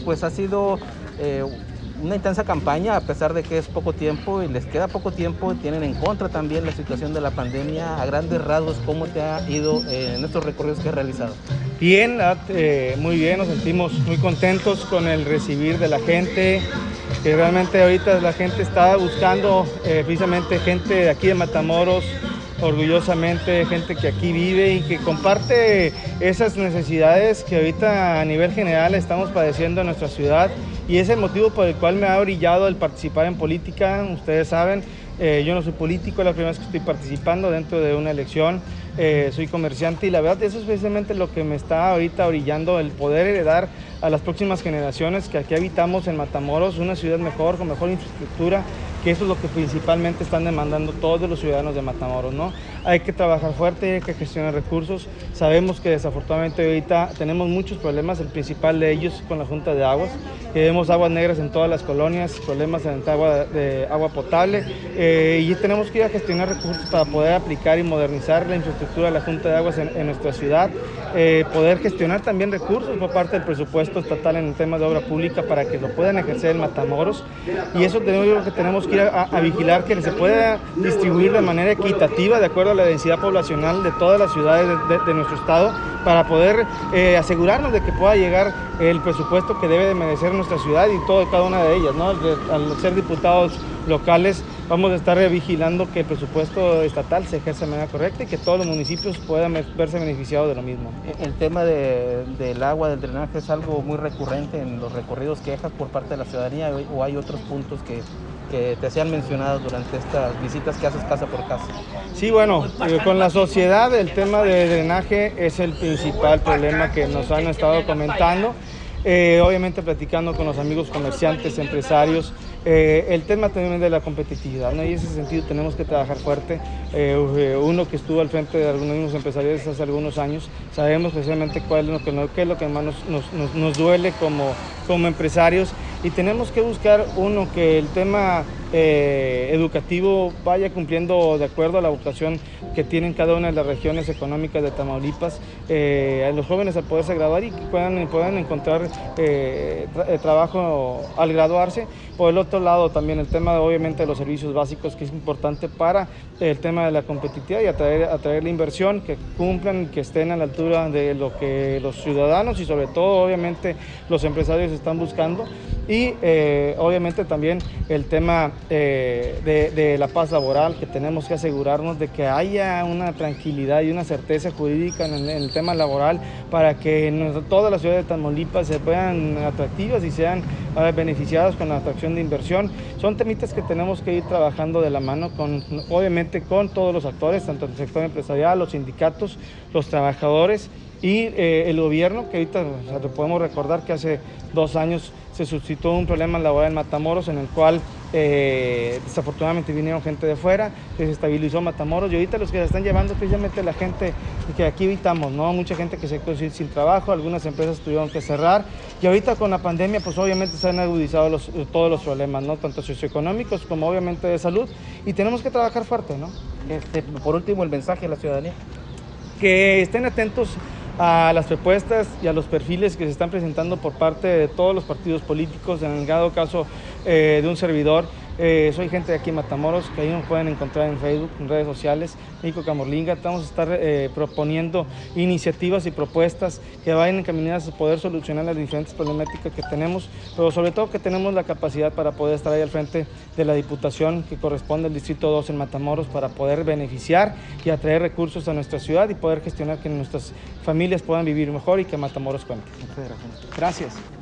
pues ha sido eh, una intensa campaña a pesar de que es poco tiempo y les queda poco tiempo, tienen en contra también la situación de la pandemia. A grandes rasgos, ¿cómo te ha ido eh, en estos recorridos que has realizado? Bien, eh, muy bien, nos sentimos muy contentos con el recibir de la gente, que realmente ahorita la gente está buscando eh, precisamente gente de aquí de Matamoros, orgullosamente gente que aquí vive y que comparte esas necesidades que ahorita a nivel general estamos padeciendo en nuestra ciudad y es el motivo por el cual me ha brillado el participar en política. Ustedes saben, eh, yo no soy político, es la primera vez que estoy participando dentro de una elección. Eh, soy comerciante y la verdad eso es precisamente lo que me está ahorita brillando, el poder heredar a las próximas generaciones que aquí habitamos en Matamoros, una ciudad mejor, con mejor infraestructura, que eso es lo que principalmente están demandando todos los ciudadanos de Matamoros, ¿no? Hay que trabajar fuerte, hay que gestionar recursos. Sabemos que desafortunadamente ahorita tenemos muchos problemas, el principal de ellos con la Junta de Aguas, que vemos aguas negras en todas las colonias, problemas en agua, de agua potable, eh, y tenemos que ir a gestionar recursos para poder aplicar y modernizar la infraestructura de la Junta de Aguas en, nuestra ciudad, eh, poder gestionar también recursos por parte del presupuesto estatal en el tema de obra pública para que lo puedan ejercer en Matamoros, y eso tenemos, que tenemos que ir a, vigilar que se pueda distribuir de manera equitativa de acuerdo a la densidad poblacional de todas las ciudades de, nuestro estado para poder eh, asegurarnos de que pueda llegar el presupuesto que debe de merecer nuestra ciudad y todo, cada una de ellas. ¿no? Al ser diputados locales vamos a estar vigilando que el presupuesto estatal se ejerza de manera correcta y que todos los municipios puedan verse beneficiados de lo mismo. El tema del agua, del drenaje es algo muy recurrente en los recorridos quejas por parte de la ciudadanía o hay otros puntos que que te sean mencionado durante estas visitas que haces casa por casa? Sí, bueno, eh, con la sociedad el tema de drenaje es el principal problema que nos han estado comentando. Eh, obviamente platicando con los amigos comerciantes, empresarios, eh, el tema también de la competitividad, ¿no? en ese sentido tenemos que trabajar fuerte. uno que estuvo al frente de algunos empresarios hace algunos años, sabemos precisamente cuál es lo que, más nos, nos, duele como, empresarios y tenemos que buscar uno que el tema eh, educativo vaya cumpliendo de acuerdo a la vocación que tienen cada una de las regiones económicas de Tamaulipas, eh, a los jóvenes al poderse graduar y puedan, encontrar eh, trabajo al graduarse. Por el otro lado también el tema obviamente de los servicios básicos que es importante para el tema de la competitividad y atraer, atraer la inversión, que cumplan, que estén a la altura de lo que los ciudadanos y sobre todo obviamente los empresarios están buscando y obviamente también el tema eh, de, la paz laboral, que tenemos que asegurarnos de que haya una tranquilidad y una certeza jurídica en el, tema laboral para que todas las ciudades de Tamaulipas se puedan atractivas y sean beneficiadas con la atracción de inversión. Son temitas que tenemos que ir trabajando de la mano, con, obviamente con todos los actores, tanto el sector empresarial, los sindicatos, los trabajadores y eh, el gobierno, que ahorita podemos recordar que hace dos años se suscitó un problema en Matamoros en el cual eh, desafortunadamente vinieron gente de fuera, se desestabilizó Matamoros y ahorita los que se están llevando precisamente la gente que aquí evitamos, ¿no? Mucha gente que se quedó sin, trabajo, algunas empresas tuvieron que cerrar y ahorita con la pandemia pues obviamente se han agudizado todos los problemas, ¿no? Tanto socioeconómicos como obviamente de salud y tenemos que trabajar fuerte, ¿no? Este, por último, el mensaje a la ciudadanía. Que estén atentos a las propuestas y a los perfiles que se están presentando por parte de todos los partidos políticos, en el caso eh, de un servidor. Eh, soy gente de aquí en Matamoros, que ahí nos pueden encontrar en Facebook, en redes sociales, Nico Camorlinga. Vamos a estar eh, proponiendo iniciativas y propuestas que vayan encaminadas a poder solucionar las diferentes problemáticas que tenemos, pero sobre todo que tenemos la capacidad para poder estar ahí al frente de la Diputación que corresponde al Distrito 2 en Matamoros para poder beneficiar y atraer recursos a nuestra ciudad y poder gestionar que nuestras familias puedan vivir mejor y que Matamoros cuente. Gracias.